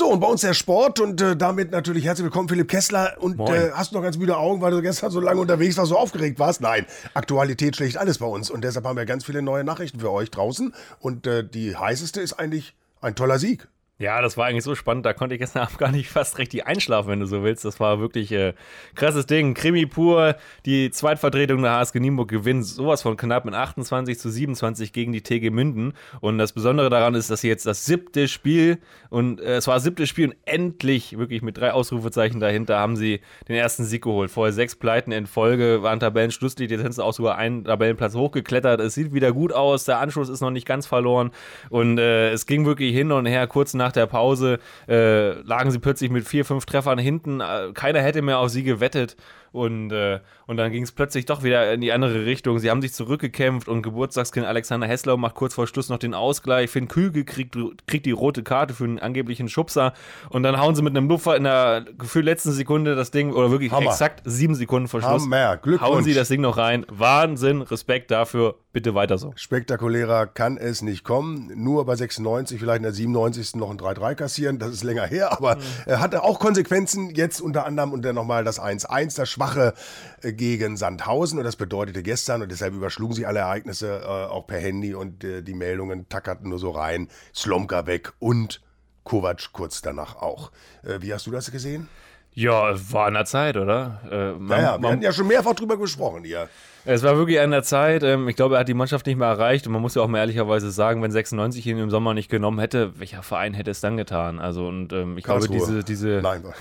So, und bei uns der Sport und äh, damit natürlich herzlich willkommen, Philipp Kessler. Und äh, hast du noch ganz müde Augen, weil du gestern so lange unterwegs warst, so aufgeregt warst? Nein, Aktualität schlägt alles bei uns. Und deshalb haben wir ganz viele neue Nachrichten für euch draußen. Und äh, die heißeste ist eigentlich ein toller Sieg. Ja, das war eigentlich so spannend, da konnte ich gestern Abend gar nicht fast richtig einschlafen, wenn du so willst. Das war wirklich äh, krasses Ding. Krimi pur, die Zweitvertretung der HSG Nienburg gewinnt sowas von knapp mit 28 zu 27 gegen die TG Münden. Und das Besondere daran ist, dass sie jetzt das siebte Spiel und äh, es war das siebte Spiel und endlich, wirklich mit drei Ausrufezeichen dahinter, haben sie den ersten Sieg geholt. Vorher sechs Pleiten in Folge, waren Tabellenschlusslied, jetzt sind sie auch sogar einen Tabellenplatz hochgeklettert. Es sieht wieder gut aus, der Anschluss ist noch nicht ganz verloren und äh, es ging wirklich hin und her, kurz nach nach der Pause äh, lagen sie plötzlich mit vier, fünf Treffern hinten. Äh, keiner hätte mehr auf sie gewettet. Und, äh, und dann ging es plötzlich doch wieder in die andere Richtung. Sie haben sich zurückgekämpft und Geburtstagskind Alexander Hesslau macht kurz vor Schluss noch den Ausgleich. Finn Kügel kriegt, kriegt die rote Karte für einen angeblichen Schubser. Und dann hauen sie mit einem Lupfer in der gefühlt letzten Sekunde das Ding, oder wirklich Hammer. exakt sieben Sekunden vor Schluss. Hammer. Glückwunsch. Hauen sie das Ding noch rein. Wahnsinn, Respekt dafür. Bitte weiter so. Spektakulärer kann es nicht kommen. Nur bei 96, vielleicht in der 97. noch ein 3-3 kassieren. Das ist länger her, aber mhm. er hatte auch Konsequenzen. Jetzt unter anderem und dann nochmal das 1-1, das Schwache äh, gegen Sandhausen. Und das bedeutete gestern, und deshalb überschlugen sich alle Ereignisse äh, auch per Handy und äh, die Meldungen tackerten nur so rein. Slomka weg und Kovac kurz danach auch. Äh, wie hast du das gesehen? Ja, war an der Zeit, oder? Äh, man, naja, wir man, hatten ja schon mehrfach drüber gesprochen hier. Es war wirklich an der Zeit. Ähm, ich glaube, er hat die Mannschaft nicht mehr erreicht. Und man muss ja auch mal ehrlicherweise sagen, wenn 96 ihn im Sommer nicht genommen hätte, welcher Verein hätte es dann getan? Also, und ähm, ich glaube, diese, diese. Nein.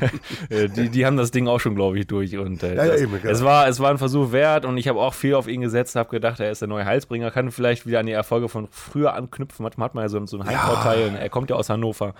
Äh, die, die haben das Ding auch schon, glaube ich, durch. Und äh, ja, ja, das, eben, es, war, es war ein Versuch wert und ich habe auch viel auf ihn gesetzt, habe gedacht, er ist der neue Heilsbringer, kann vielleicht wieder an die Erfolge von früher anknüpfen. Manchmal hat man ja so, so einen Heimvorteil. Ja. Er kommt ja aus Hannover.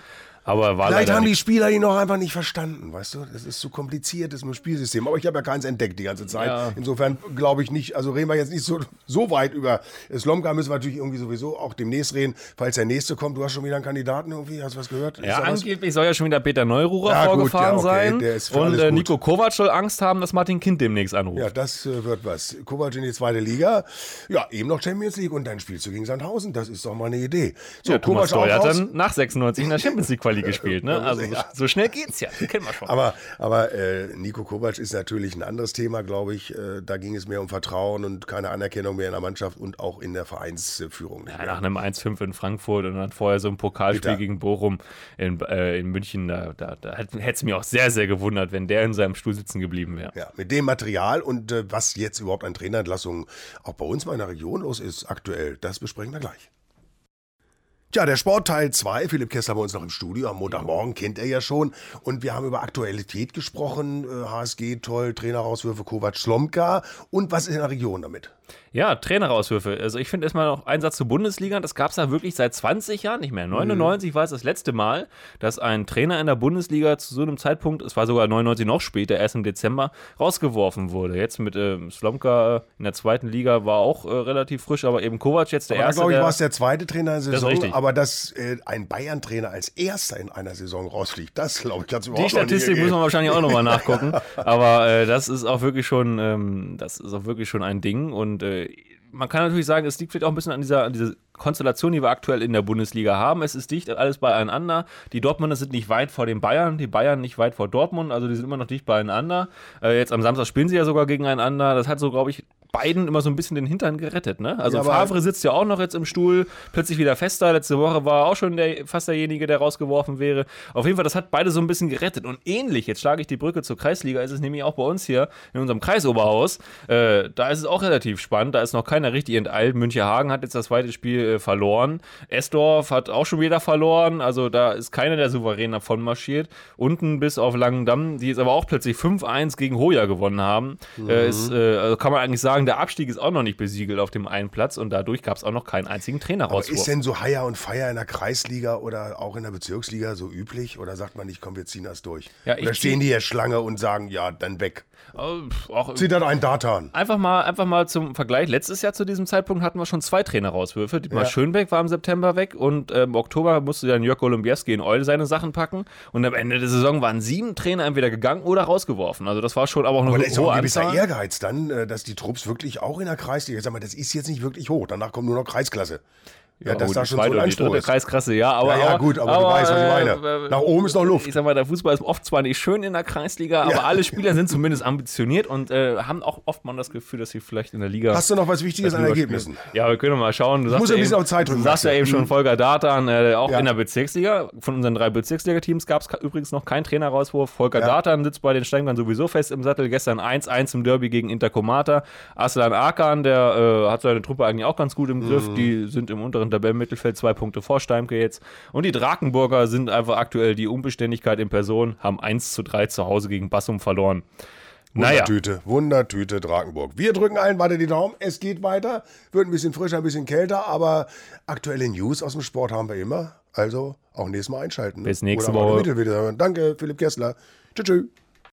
Aber war Vielleicht haben die Spieler ihn noch einfach nicht verstanden, weißt du? Das ist zu kompliziert, das ist ein Spielsystem. Aber ich habe ja keins entdeckt die ganze Zeit. Ja. Insofern glaube ich nicht, also reden wir jetzt nicht so, so weit über Slomka, müssen wir natürlich irgendwie sowieso auch demnächst reden, falls der nächste kommt. Du hast schon wieder einen Kandidaten irgendwie, hast du was gehört? Ja, angeblich soll ja schon wieder Peter Neururer ja, vorgefahren gut, ja, okay. sein. Und äh, Nico Kovac soll Angst haben, dass Martin Kind demnächst anruft. Ja, das äh, wird was. Kovac in die zweite Liga. Ja, eben noch Champions League und dann spielst du gegen Sandhausen. Das ist doch mal eine Idee. So, ja, Kovac Thomas hat dann nach 96 in der Champions League Quali gespielt, ne? Also so schnell geht's ja, wir schon. Aber, aber äh, Nico Kovac ist natürlich ein anderes Thema, glaube ich. Äh, da ging es mehr um Vertrauen und keine Anerkennung mehr in der Mannschaft und auch in der Vereinsführung. Ja, nach einem 1-5 in Frankfurt und dann vorher so ein Pokalspiel Bitte. gegen Bochum in, äh, in München, da, da, da hätte es mich auch sehr, sehr gewundert, wenn der in seinem Stuhl sitzen geblieben wäre. Ja, mit dem Material und äh, was jetzt überhaupt an Trainerentlassungen auch bei uns mal in der Region los ist aktuell, das besprechen wir gleich. Tja, der Sport Teil 2, Philipp Kessler bei uns noch im Studio, am Montagmorgen kennt er ja schon. Und wir haben über Aktualität gesprochen, HSG äh, toll, Trainerauswürfe Kovac Slomka. Und was ist in der Region damit? Ja, Trainerauswürfe. Also ich finde erstmal noch einen Satz zur Bundesliga. Das gab es ja wirklich seit 20 Jahren nicht mehr. 99 mhm. war es das letzte Mal, dass ein Trainer in der Bundesliga zu so einem Zeitpunkt, es war sogar 99 noch später, erst im Dezember, rausgeworfen wurde. Jetzt mit ähm, Slomka in der zweiten Liga war auch äh, relativ frisch, aber eben Kovac jetzt der aber erste. glaube ich, war es der zweite Trainer in der Saison. Aber dass äh, ein Bayern-Trainer als erster in einer Saison rausfliegt, das glaube ich, du überhaupt Die Statistik muss man wahrscheinlich auch nochmal nachgucken. aber äh, das ist auch wirklich schon, ähm, das ist auch wirklich schon ein Ding und äh, man kann natürlich sagen, es liegt vielleicht auch ein bisschen an dieser, an dieser Konstellation, die wir aktuell in der Bundesliga haben. Es ist dicht alles beieinander. Die Dortmunder sind nicht weit vor den Bayern, die Bayern nicht weit vor Dortmund, also die sind immer noch dicht beieinander. Äh, jetzt am Samstag spielen sie ja sogar gegeneinander. Das hat so, glaube ich, beiden immer so ein bisschen den Hintern gerettet. Ne? Also ja, Favre sitzt ja auch noch jetzt im Stuhl, plötzlich wieder fester. Letzte Woche war auch schon der, fast derjenige, der rausgeworfen wäre. Auf jeden Fall, das hat beide so ein bisschen gerettet. Und ähnlich, jetzt schlage ich die Brücke zur Kreisliga, ist es nämlich auch bei uns hier in unserem Kreisoberhaus. Äh, da ist es auch relativ spannend. Da ist noch keiner richtig enteilt. Münchehagen hat jetzt das zweite Spiel äh, verloren. Esdorf hat auch schon wieder verloren. Also da ist keiner der souverän davon marschiert. Unten bis auf Langendamm, die jetzt aber auch plötzlich 5-1 gegen Hoja gewonnen haben. Mhm. Äh, ist, äh, also kann man eigentlich sagen, der Abstieg ist auch noch nicht besiegelt auf dem einen Platz und dadurch gab es auch noch keinen einzigen Trainerauswurf. Aber ist denn so Haier und Feier in der Kreisliga oder auch in der Bezirksliga so üblich? Oder sagt man nicht, komm, wir ziehen das durch? Ja, oder stehen die hier Schlange und sagen, ja, dann weg? Auch, Zieht dann ein Datan. Einfach mal, einfach mal zum Vergleich. Letztes Jahr zu diesem Zeitpunkt hatten wir schon zwei Trainerauswürfe. Dietmar ja. Schönbeck war im September weg und äh, im Oktober musste dann Jörg Olympiaski in Eul seine Sachen packen. Und am Ende der Saison waren sieben Trainer entweder gegangen oder rausgeworfen. Also das war schon aber auch noch aber eine hohe Aber da ist auch ein gewisser Ehrgeiz dann, äh, dass die Trupps wirklich auch in der Kreisliga, sag mal, das ist jetzt nicht wirklich hoch. Danach kommt nur noch Kreisklasse. Ja, das gut, da die schon so ein die Anspruch dritte ist. Kreisklasse, ja, aber. Ja, ja, gut, aber du weißt, was ich meine. äh, Nach oben ist noch Luft. Ich sag mal, der Fußball ist oft zwar nicht schön in der Kreisliga, aber Ja. alle Spieler sind zumindest ambitioniert und äh, haben auch oft mal das Gefühl, dass sie vielleicht in der Liga. Hast du noch was Wichtiges an Ergebnissen? spielen. Ja, wir können mal schauen. Du muss ja ein bisschen eben, auf Zeit drücken, Du sagst ja eben schon Volker Datan, äh, auch Ja. in der Bezirksliga. Von unseren drei Bezirksliga-Teams gab es übrigens noch keinen Trainerauswurf. Volker Ja. Datan sitzt bei den Steinern sowieso fest im Sattel. Gestern 1-1 im Derby gegen Intercomata. Aslan Akan, der äh, hat seine Truppe eigentlich auch ganz gut im Mhm. Griff. Die sind im unteren Tabellenmittelfeld zwei Punkte vor Steimke jetzt. Und die Drakenburger sind einfach aktuell die Unbeständigkeit in Person, haben 1 zu 3 zu Hause gegen Bassum verloren. Naja, Wundertüte, Wundertüte Drakenburg. Wir drücken allen weiter die Daumen. Es geht weiter. Wird ein bisschen frischer, ein bisschen kälter, aber aktuelle News aus dem Sport haben wir immer. Also auch nächstes Mal einschalten. ne? Bis nächste Woche. Danke, Philipp Kessler. Tschüss. tschüss.